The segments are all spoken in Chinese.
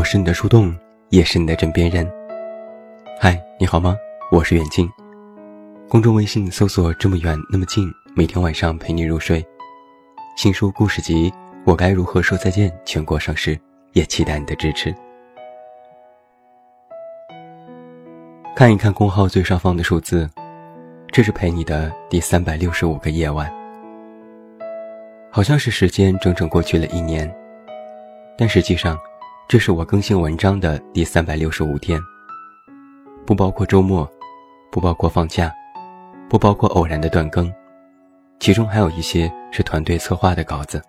我是你的树洞，也是你的枕边人。嗨，你好吗？我是远近。公众微信搜索“这么远那么近”，每天晚上陪你入睡。新书故事集《我该如何说再见》全国上市，也期待你的支持。看一看公号最上方的数字，这是陪你的第三百六十五个夜晚。好像是时间整整过去了一年，但实际上，这是我更新文章的第三百六十五天，不包括周末，不包括放假，不包括偶然的断更，其中还有一些是团队策划的稿子。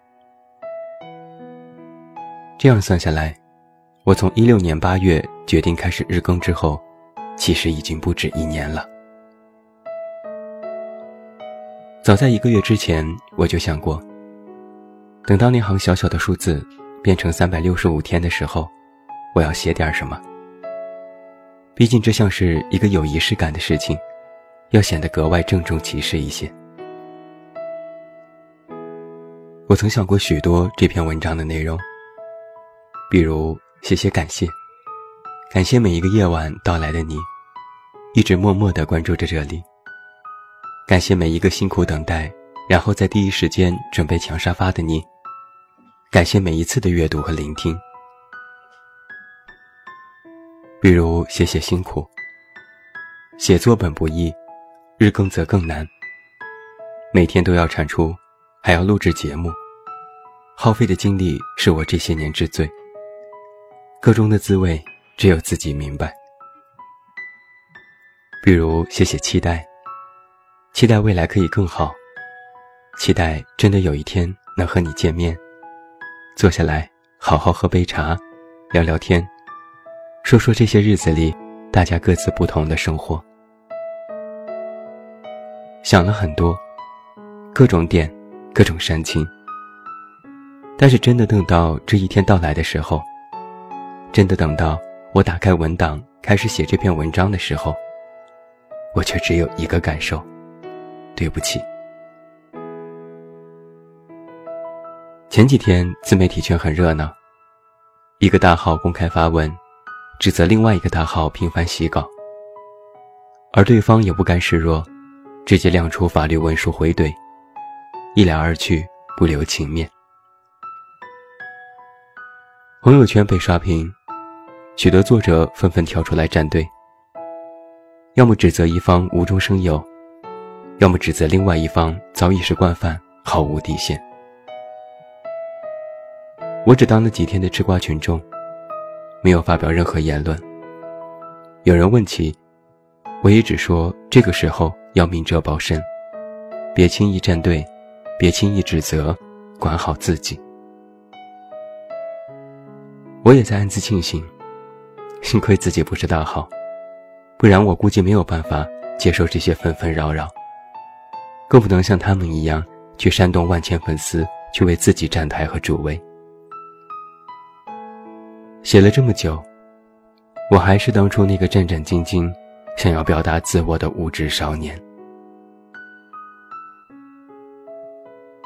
这样算下来，我从一六年八月决定开始日更之后，其实已经不止一年了。早在一个月之前，我就想过。等到那行小小的数字变成三百六十五天的时候，我要写点什么。毕竟这像是一个有仪式感的事情，要显得格外郑重其事一些。我曾想过许多这篇文章的内容，比如写写感谢，感谢每一个夜晚到来的你，一直默默地关注着这里。感谢每一个辛苦等待，然后在第一时间准备抢沙发的你。感谢每一次的阅读和聆听，比如写写辛苦。写作本不易，日更则更难。每天都要产出，还要录制节目，耗费的精力是我这些年之最。个中的滋味，只有自己明白。比如写写期待，期待未来可以更好，期待真的有一天能和你见面。坐下来，好好喝杯茶，聊聊天，说说这些日子里大家各自不同的生活。想了很多，各种点，各种煽情。但是真的等到这一天到来的时候，真的等到我打开文档开始写这篇文章的时候，我却只有一个感受：对不起。前几天自媒体圈很热闹，一个大号公开发文，指责另外一个大号频繁洗稿，而对方也不甘示弱，直接亮出法律文书回怼，一来二去不留情面。朋友圈被刷屏，许多作者纷纷跳出来站队，要么指责一方无中生有，要么指责另外一方早已是惯犯，毫无底线。我只当了几天的吃瓜群众，没有发表任何言论。有人问起，我也只说这个时候要明哲保身，别轻易站队，别轻易指责，管好自己。我也在暗自庆幸，幸亏自己不是大号，不然我估计没有办法接受这些纷纷扰扰，更不能像他们一样去煽动万千粉丝去为自己站台和助威。写了这么久，我还是当初那个战战兢兢、想要表达自我的无知少年。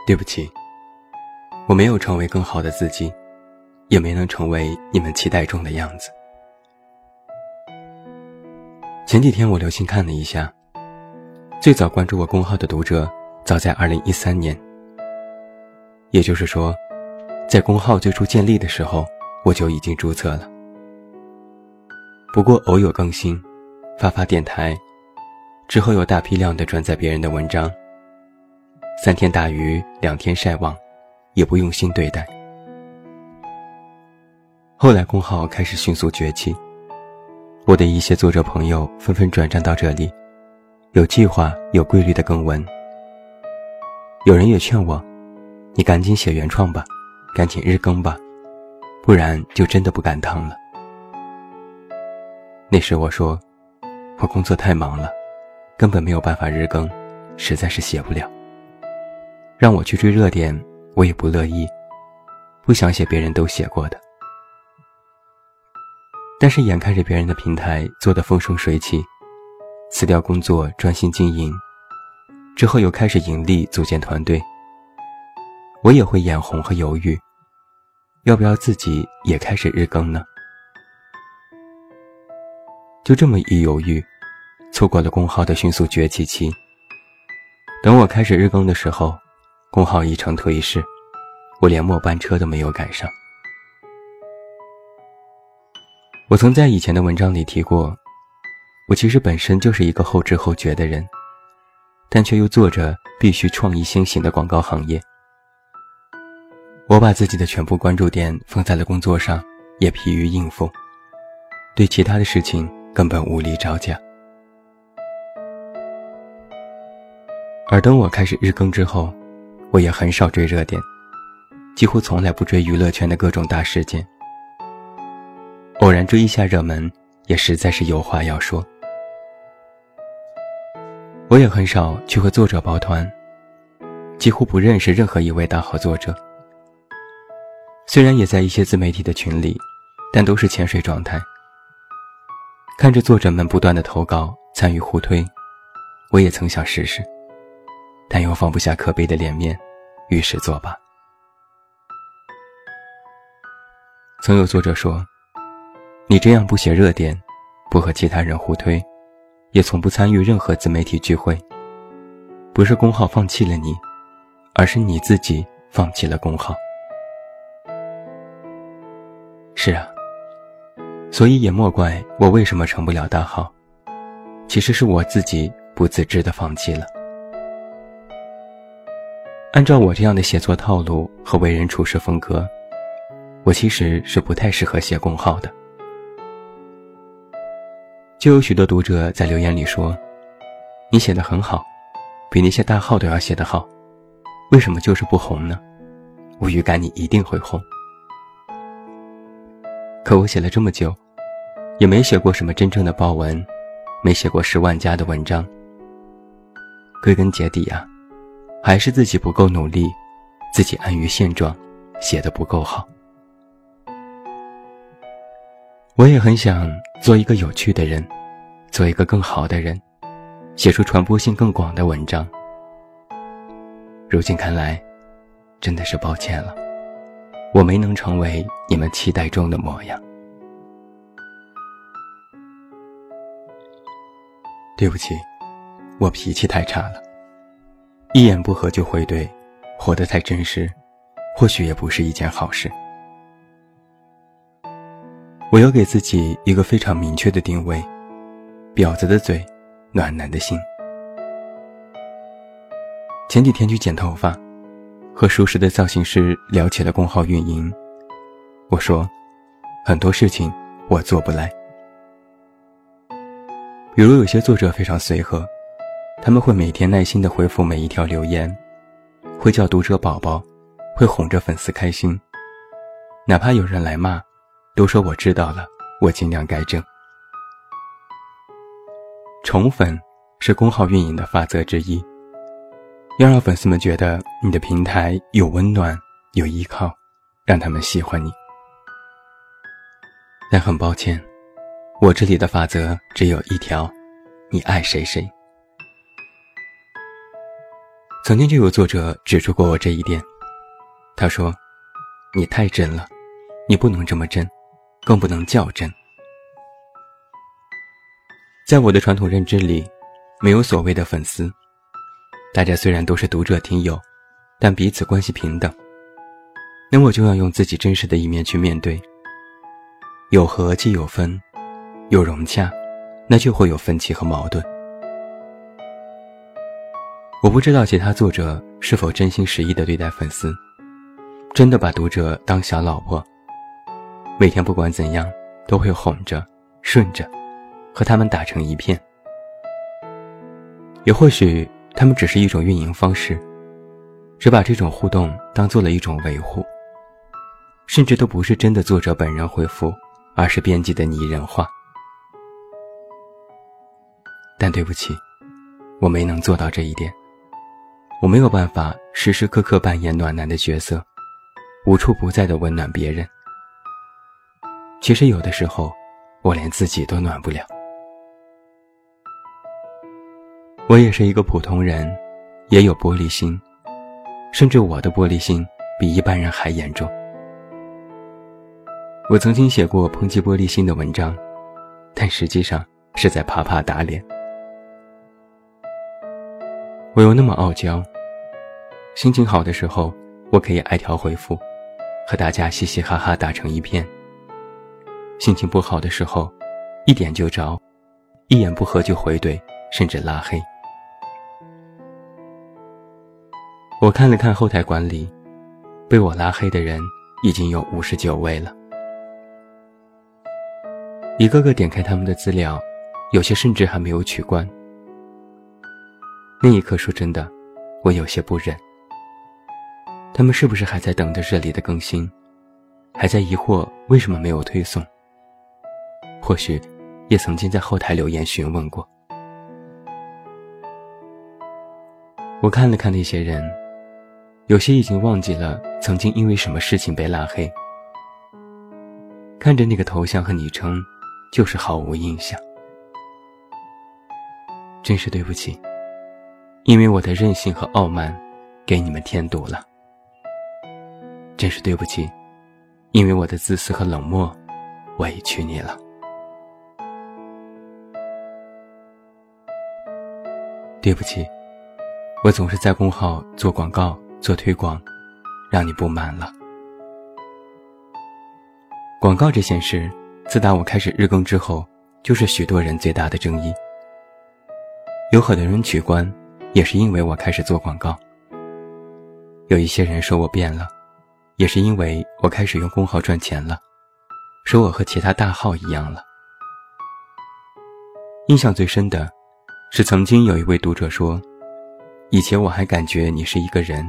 对不起，我没有成为更好的自己，也没能成为你们期待中的样子。前几天我留心看了一下，最早关注我公号的读者，早在二零一三年，也就是说，在公号最初建立的时候。我就已经注册了，不过偶有更新，发发电台，之后又大批量的转载别人的文章。三天打鱼两天晒网，也不用心对待。后来公号开始迅速崛起，我的一些作者朋友纷纷转战到这里，有计划、有规律的更文。有人也劝我，你赶紧写原创吧，赶紧日更吧。不然就真的不敢当了。那时我说，我工作太忙了，根本没有办法日更，实在是写不了。让我去追热点，我也不乐意，不想写别人都写过的。但是眼看着别人的平台做得风生水起，辞掉工作专心经营，之后又开始盈利组建团队，我也会眼红和犹豫。要不要自己也开始日更呢？就这么一犹豫，错过了公号的迅速崛起期。等我开始日更的时候，公号已成颓势，我连末班车都没有赶上。我曾在以前的文章里提过，我其实本身就是一个后知后觉的人，但却又做着必须创意先行的广告行业。我把自己的全部关注点放在了工作上，也疲于应付，对其他的事情根本无力招架。而等我开始日更之后，我也很少追热点，几乎从来不追娱乐圈的各种大事件。偶然追一下热门，也实在是有话要说。我也很少去和作者抱团，几乎不认识任何一位大号作者。虽然也在一些自媒体的群里，但都是潜水状态。看着作者们不断的投稿参与互推，我也曾想试试。但又放不下可悲的脸面，于是作罢。曾有作者说：“你这样不写热点，不和其他人互推，也从不参与任何自媒体聚会，不是公号放弃了你，而是你自己放弃了公号。”是啊，所以也莫怪我为什么成不了大号，其实是我自己不自知的放弃了。按照我这样的写作套路和为人处事风格，我其实是不太适合写公号的。就有许多读者在留言里说：“你写的很好，比那些大号都要写得好，为什么就是不红呢？”我预感你一定会红。可我写了这么久，也没写过什么真正的爆文，没写过十万加的文章。归根结底啊。还是自己不够努力，自己安于现状，写的不够好。我也很想做一个有趣的人，做一个更好的人，写出传播性更广的文章。如今看来，真的是抱歉了，我没能成为你们期待中的模样。对不起，我脾气太差了。一言不合就回怼，活得太真实，或许也不是一件好事。我要给自己一个非常明确的定位：婊子的嘴，暖男的心。前几天去剪头发，和熟识的造型师聊起了公号运营。我说，很多事情我做不来，比如有些作者非常随和。他们会每天耐心地回复每一条留言，会叫读者宝宝，会哄着粉丝开心。哪怕有人来骂，都说我知道了，我尽量改正。宠粉是公号运营的法则之一，要让粉丝们觉得你的平台有温暖、有依靠，让他们喜欢你。但很抱歉，我这里的法则只有一条：你爱谁谁。曾经就有作者指出过我这一点，他说：“你太真了，你不能这么真，更不能较真。”在我的传统认知里，没有所谓的粉丝，大家虽然都是读者听友，但彼此关系平等。那我就要用自己真实的一面去面对。有和即有分，有融洽，那就会有分歧和矛盾。我不知道其他作者是否真心实意地对待粉丝，真的把读者当小老婆，每天不管怎样都会哄着、顺着，和他们打成一片。也或许他们只是一种运营方式，只把这种互动当做了一种维护，甚至都不是真的作者本人回复，而是编辑的拟人化。但对不起，我没能做到这一点。我没有办法时时刻刻扮演暖男的角色，无处不在的温暖别人。其实有的时候，我连自己都暖不了。我也是一个普通人，也有玻璃心，甚至我的玻璃心比一般人还严重。我曾经写过抨击玻璃心的文章，但实际上是在啪啪打脸。我又那么傲娇，心情好的时候，我可以挨条回复，和大家嘻嘻哈哈打成一片；心情不好的时候，一点就着，一言不合就回怼，甚至拉黑。我看了看后台管理，被我拉黑的人已经有五十九位了。一个个点开他们的资料，有些甚至还没有取关。那一刻，说真的，我有些不忍。他们是不是还在等着这里的更新？还在疑惑为什么没有推送？或许，也曾经在后台留言询问过。我看了看那些人。有些已经忘记了曾经因为什么事情被拉黑，看着那个头像和昵称，就是毫无印象。真是对不起，因为我的任性和傲慢，给你们添堵了。真是对不起，因为我的自私和冷漠，委屈你了。对不起，我总是在公号做广告。做推广，让你不满了。广告这件事，自打我开始日更之后，就是许多人最大的争议。有很多人取关，也是因为我开始做广告。有一些人说我变了，也是因为我开始用公号赚钱了，说我和其他大号一样了。印象最深的，是曾经有一位读者说，以前我还感觉你是一个人。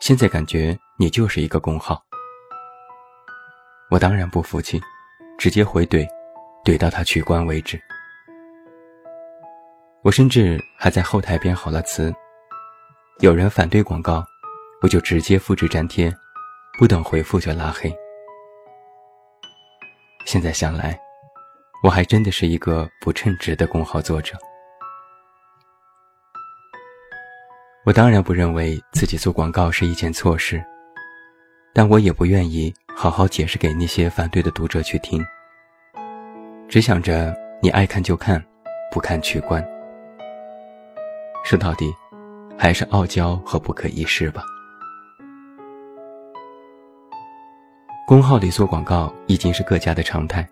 现在感觉你就是一个公号，我当然不服气，直接回怼，怼到他取关为止。我甚至还在后台编好了词，有人反对广告，我就直接复制粘贴，不等回复就拉黑。现在想来，我还真的是一个不称职的公号作者。我当然不认为自己做广告是一件错事，但我也不愿意好好解释给那些反对的读者去听。只想着你爱看就看，不看取关。说到底，还是傲娇和不可一世吧。公号里做广告已经是各家的常态，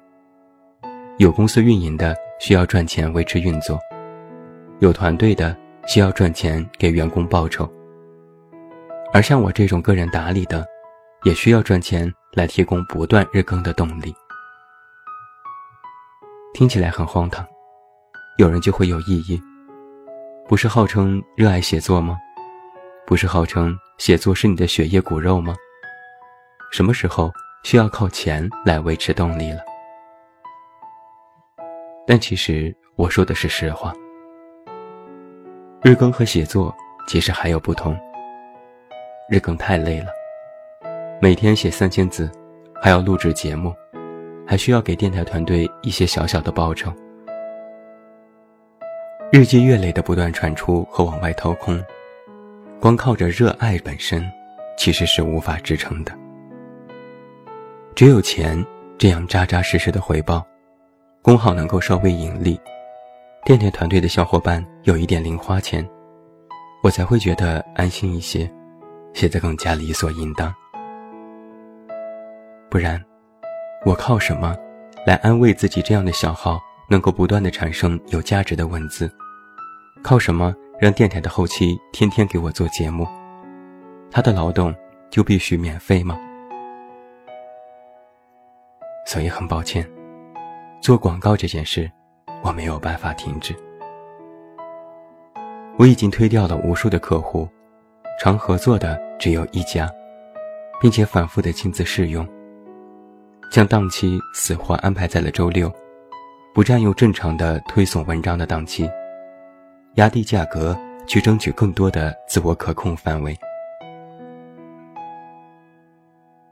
有公司运营的需要赚钱维持运作，有团队的。需要赚钱给员工报酬，而像我这种个人打理的，也需要赚钱来提供不断日更的动力。听起来很荒唐，有人就会有异议：不是号称热爱写作吗？不是号称写作是你的血液骨肉吗？什么时候需要靠钱来维持动力了？但其实我说的是实话。日更和写作其实还有不同。日更太累了，每天写三千字，还要录制节目，还需要给电台团队一些小小的报酬。日积月累的不断产出和往外掏空，光靠着热爱本身，其实是无法支撑的。只有钱这样扎扎实实的回报，工号能够稍微盈利。电台团队的小伙伴有一点零花钱，我才会觉得安心一些，写得更加理所应当。不然，我靠什么来安慰自己？这样的小号能够不断的产生有价值的文字，靠什么让电台的后期天天给我做节目？他的劳动就必须免费吗？所以很抱歉，做广告这件事。我没有办法停止。我已经推掉了无数的客户，常合作的只有一家，并且反复的亲自试用，将档期死活安排在了周六，不占用正常的推送文章的档期，压低价格去争取更多的自我可控范围。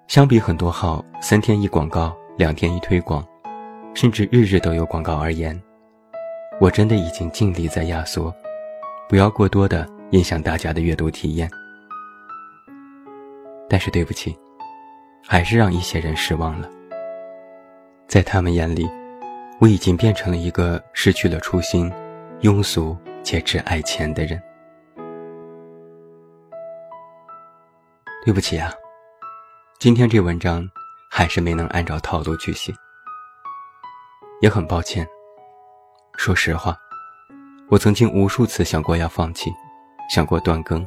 相比很多号三天一广告，两天一推广，甚至日日都有广告而言。我真的已经尽力在压缩，不要过多的影响大家的阅读体验。但是对不起，还是让一些人失望了。在他们眼里，我已经变成了一个失去了初心、庸俗且只爱钱的人。对不起啊，今天这文章还是没能按照套路去写，也很抱歉。说实话，我曾经无数次想过要放弃，想过断更，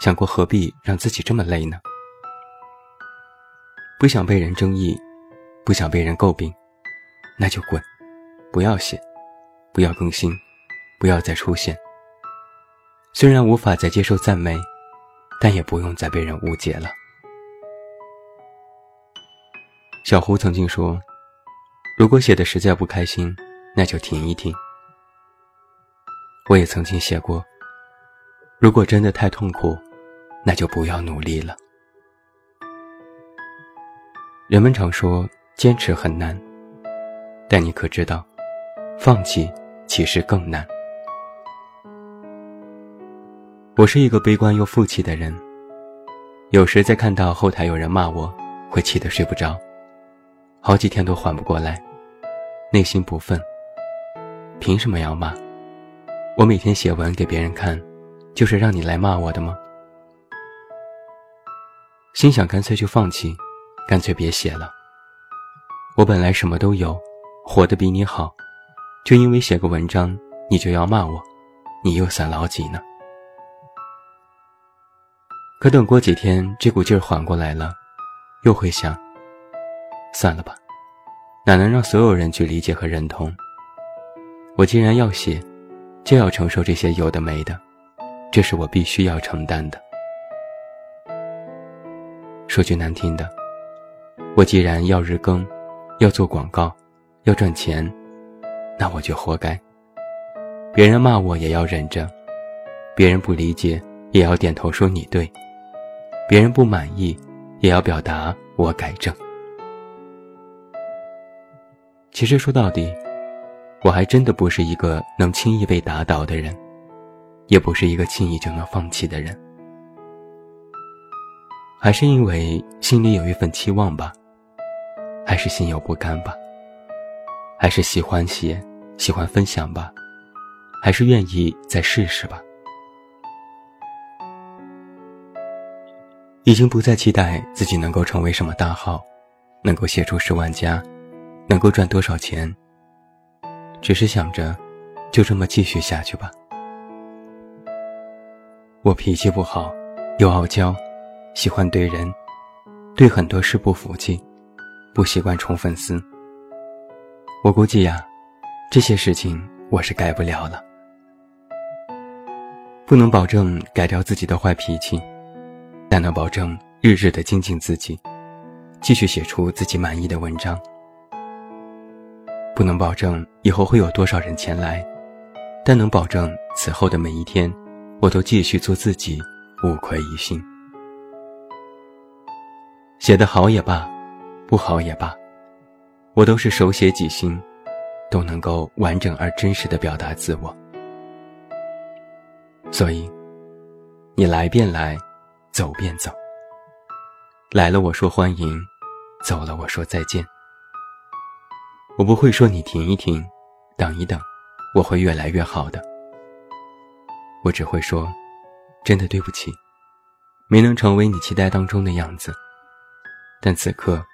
想过何必让自己这么累呢？不想被人争议，不想被人诟病，那就滚，不要写，不要更新，不要再出现。虽然无法再接受赞美。但也不用再被人误解了。小胡曾经说：“如果写的实在不开心，那就停一停。”我也曾经写过：“如果真的太痛苦，那就不要努力了。”人们常说坚持很难，但你可知道，放弃其实更难。我是一个悲观又负气的人，有时在看到后台有人骂我，会气得睡不着，好几天都缓不过来，内心不忿。凭什么要骂？我每天写文给别人看，就是让你来骂我的吗？心想干脆就放弃，干脆别写了。我本来什么都有，活得比你好，就因为写个文章，你就要骂我，你又算老几呢？可等过几天，这股劲儿缓过来了，又会想：算了吧，哪能让所有人去理解和认同？我既然要写，就要承受这些有的没的，这是我必须要承担的。说句难听的，我既然要日更，要做广告，要赚钱，那我就活该。别人骂我也要忍着，别人不理解也要点头说你对。别人不满意，也要表达我改正。其实说到底，我还真的不是一个能轻易被打倒的人，也不是一个轻易就能放弃的人。还是因为心里有一份期望吧，还是心有不甘吧，还是喜欢写，喜欢分享吧，还是愿意再试试吧。已经不再期待自己能够成为什么大号，能够写出十万加，能够赚多少钱。只是想着，就这么继续下去吧。我脾气不好，又傲娇，喜欢怼人，对很多事不服气，不习惯宠粉丝。我估计呀，这些事情我是改不了了，不能保证改掉自己的坏脾气。但能保证日日的精进自己，继续写出自己满意的文章。不能保证以后会有多少人前来，但能保证此后的每一天，我都继续做自己，无愧于心。写得好也罢，不好也罢，我都是手写几心，都能够完整而真实的表达自我。所以，你来便来。走便走，来了我说欢迎，走了我说再见。我不会说你停一停，等一等，我会越来越好的。我只会说，真的对不起，没能成为你期待当中的样子，但此刻，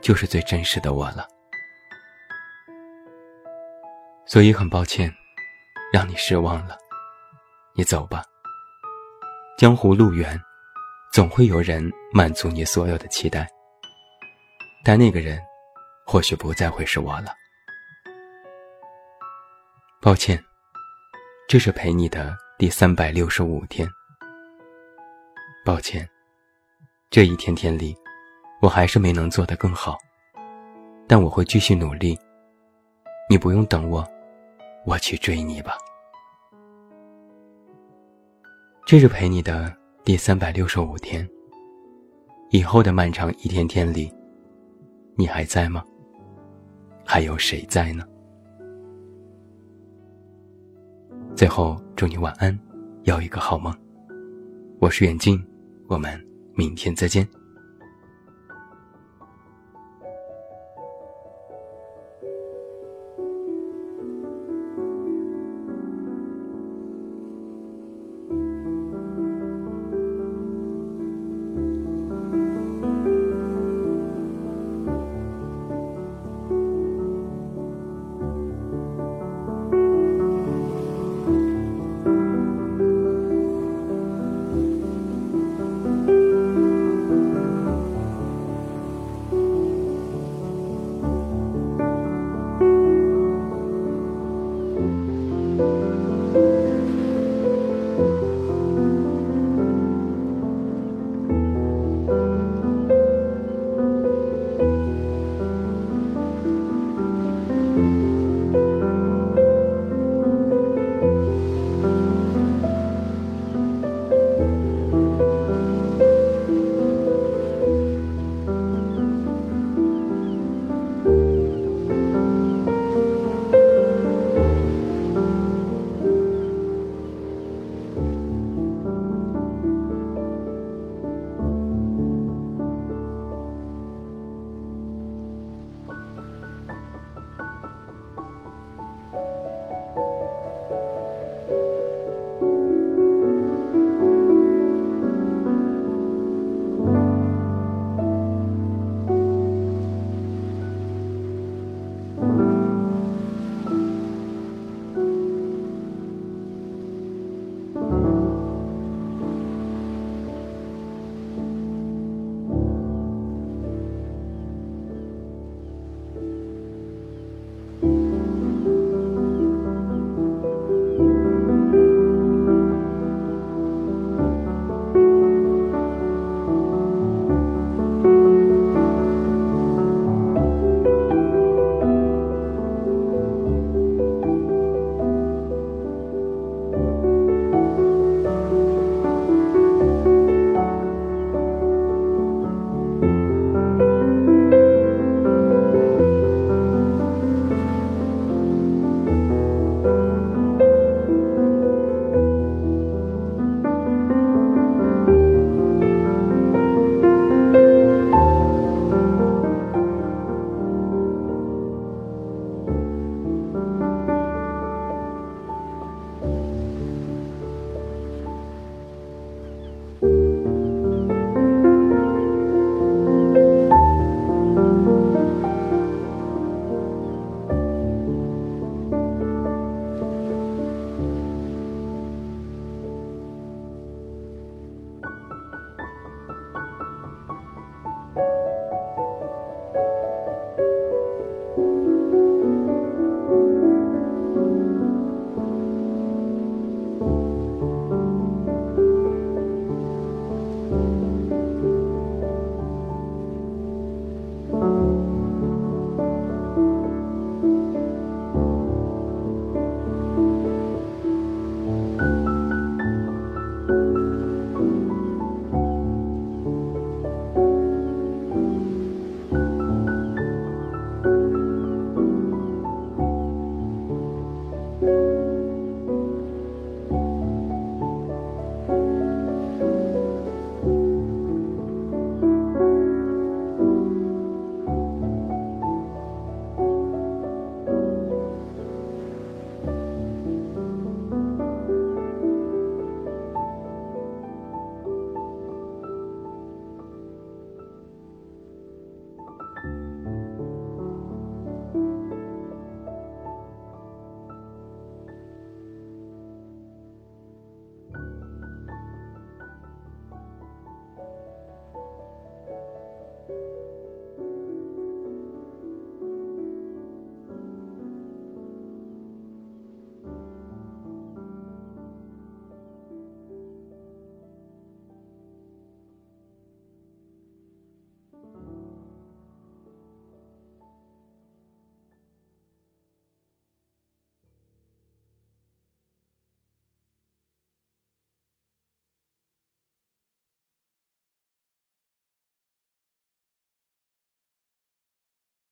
就是最真实的我了。所以很抱歉，让你失望了，你走吧。江湖路远。总会有人满足你所有的期待，但那个人或许不再会是我了。抱歉，这是陪你的第三百六十五天。抱歉，这一天天里，我还是没能做得更好，但我会继续努力。你不用等我，我去追你吧。这是陪你的。第三百六十五天，以后的漫长一天天里，你还在吗？还有谁在呢？最后，祝你晚安，要一个好梦。我是远近，我们明天再见。